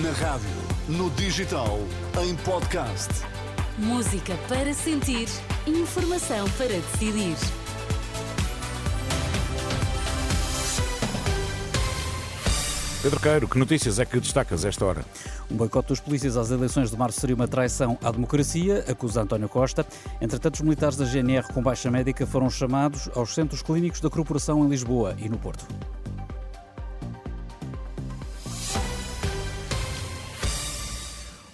Na rádio, no digital, em podcast. Música para sentir, informação para decidir. Pedro Queiro, que notícias é que destacas esta hora? Um boicote dos polícias às eleições de março seria uma traição à democracia, acusa António Costa. Entretanto, os militares da GNR com baixa médica foram chamados aos centros clínicos da corporação em Lisboa e no Porto.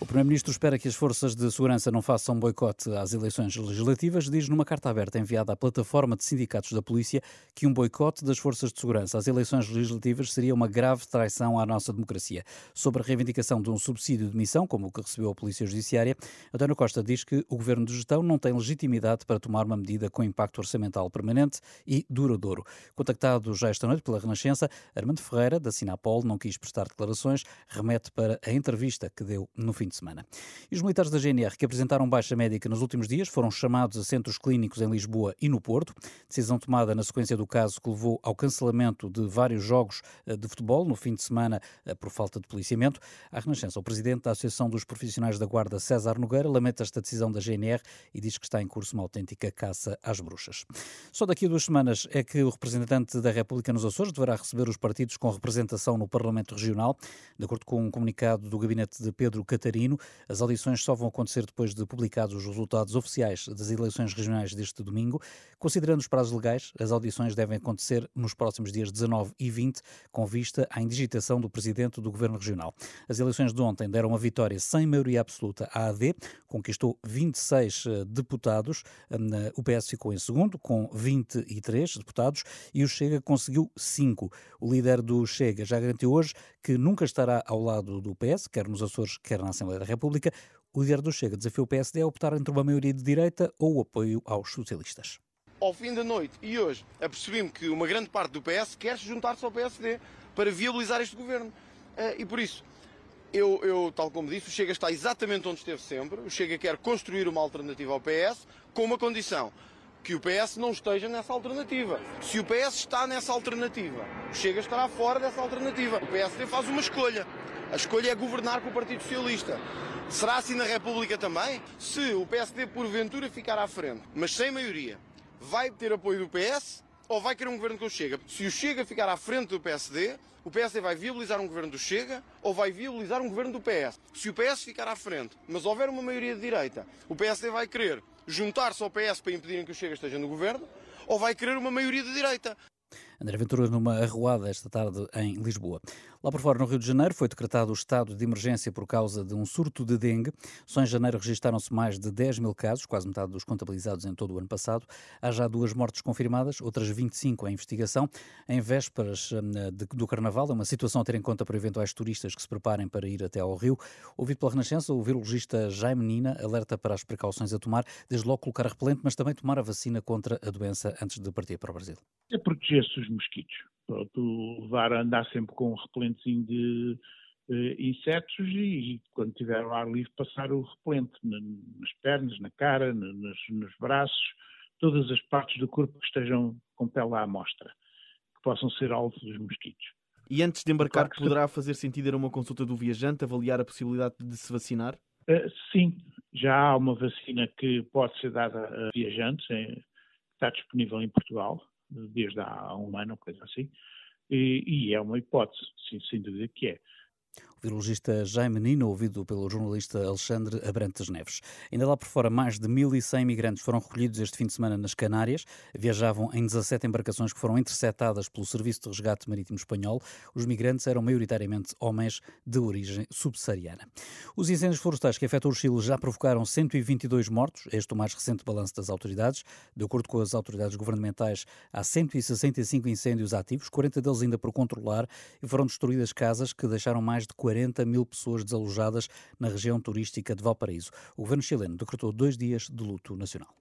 Primeiro-Ministro espera que as forças de segurança não façam boicote às eleições legislativas. Diz numa carta aberta enviada à plataforma de sindicatos da polícia que um boicote das forças de segurança às eleições legislativas seria uma grave traição à nossa democracia. Sobre a reivindicação de um subsídio de missão, como o que recebeu a Polícia Judiciária, António Costa diz que o governo de gestão não tem legitimidade para tomar uma medida com impacto orçamental permanente e duradouro. Contactado já esta noite pela Renascença, Armando Ferreira, da Sinapol, não quis prestar declarações, remete para a entrevista que deu no fim de semana. E os militares da GNR que apresentaram baixa médica nos últimos dias foram chamados a centros clínicos em Lisboa e no Porto. Decisão tomada na sequência do caso que levou ao cancelamento de vários jogos eh, de futebol no fim de semana eh, por falta de policiamento. A Renascença, o presidente da Associação dos Profissionais da Guarda, César Nogueira, lamenta esta decisão da GNR e diz que está em curso uma autêntica caça às bruxas. Só daqui a duas semanas é que o representante da República nos Açores deverá receber os partidos com representação no Parlamento Regional. De acordo com um comunicado do gabinete de Pedro Catarino, as audições só vão acontecer depois de publicados os resultados oficiais das eleições regionais deste domingo. Considerando os prazos legais, as audições devem acontecer nos próximos dias 19 e 20, com vista à indigitação do presidente do governo regional. As eleições de ontem deram uma vitória sem maioria absoluta à AD, conquistou 26 eh, deputados. Hum, o PS ficou em segundo, com 23 deputados, e o Chega conseguiu 5. O líder do Chega já garantiu hoje que nunca estará ao lado do PS, quer nos Açores, quer na Assembleia da República, o líder do Chega desafiou o PSD a optar entre uma maioria de direita ou o apoio aos socialistas. Ao fim da noite e hoje, apercebi-me que uma grande parte do PS quer se juntar-se ao PSD para viabilizar este governo. Eh, e por isso, eu, eu, tal como disse, o Chega está exatamente onde esteve sempre. O Chega quer construir uma alternativa ao PS com uma condição: que o PS não esteja nessa alternativa. Se o PS está nessa alternativa, o Chega estará fora dessa alternativa. O PSD faz uma escolha. A escolha é governar com o Partido Socialista. Será assim na República também? Se o PSD porventura ficar à frente, mas sem maioria, vai ter apoio do PS ou vai querer um governo com o Chega? Se o Chega ficar à frente do PSD, o PSD vai viabilizar um governo do Chega ou vai viabilizar um governo do PS? Se o PS ficar à frente, mas houver uma maioria de direita, o PSD vai querer juntar-se ao PS para impedirem que o Chega esteja no governo ou vai querer uma maioria de direita? André Ventura numa arruada esta tarde em Lisboa. Lá por fora, no Rio de Janeiro, foi decretado o estado de emergência por causa de um surto de dengue. Só em janeiro registaram-se mais de 10 mil casos, quase metade dos contabilizados em todo o ano passado. Há já duas mortes confirmadas, outras 25 em investigação. Em vésperas hum, do Carnaval, é uma situação a ter em conta para eventuais turistas que se preparem para ir até ao Rio. Ouvido pela Renascença, o virologista Jaime Nina alerta para as precauções a tomar, desde logo colocar repelente, mas também tomar a vacina contra a doença antes de partir para o Brasil. É proteger-se os mosquitos. Pronto, levar a andar sempre com um repelentezinho de uh, insetos e, quando tiver o ar livre, passar o repelente na, nas pernas, na cara, na, nos, nos, braços, todas as partes do corpo que estejam com pele à amostra, que possam ser alvo dos mosquitos. E antes de embarcar, claro poderá fazer sentido ir a uma consulta do viajante, avaliar a possibilidade de se vacinar? Uh, sim, já há uma vacina que pode ser dada a viajantes, é, está disponível em Portugal, desde há um ano, coisa assim, e, e é uma hipótese, sim, sem dúvida que é. O virologista Jaime Nino, ouvido pelo jornalista Alexandre Abrantes Neves. Ainda lá por fora, mais de 1.100 migrantes foram recolhidos este fim de semana nas Canárias. Viajavam em 17 embarcações que foram interceptadas pelo Serviço de Resgate Marítimo Espanhol. Os migrantes eram maioritariamente homens de origem subsaariana. Os incêndios florestais que afetam o Chile já provocaram 122 mortos, este é o mais recente balanço das autoridades. De acordo com as autoridades governamentais, há 165 incêndios ativos, 40 deles ainda por controlar, e foram destruídas casas que deixaram mais de 40 mil pessoas desalojadas na região turística de Valparaíso. O governo chileno decretou dois dias de luto nacional.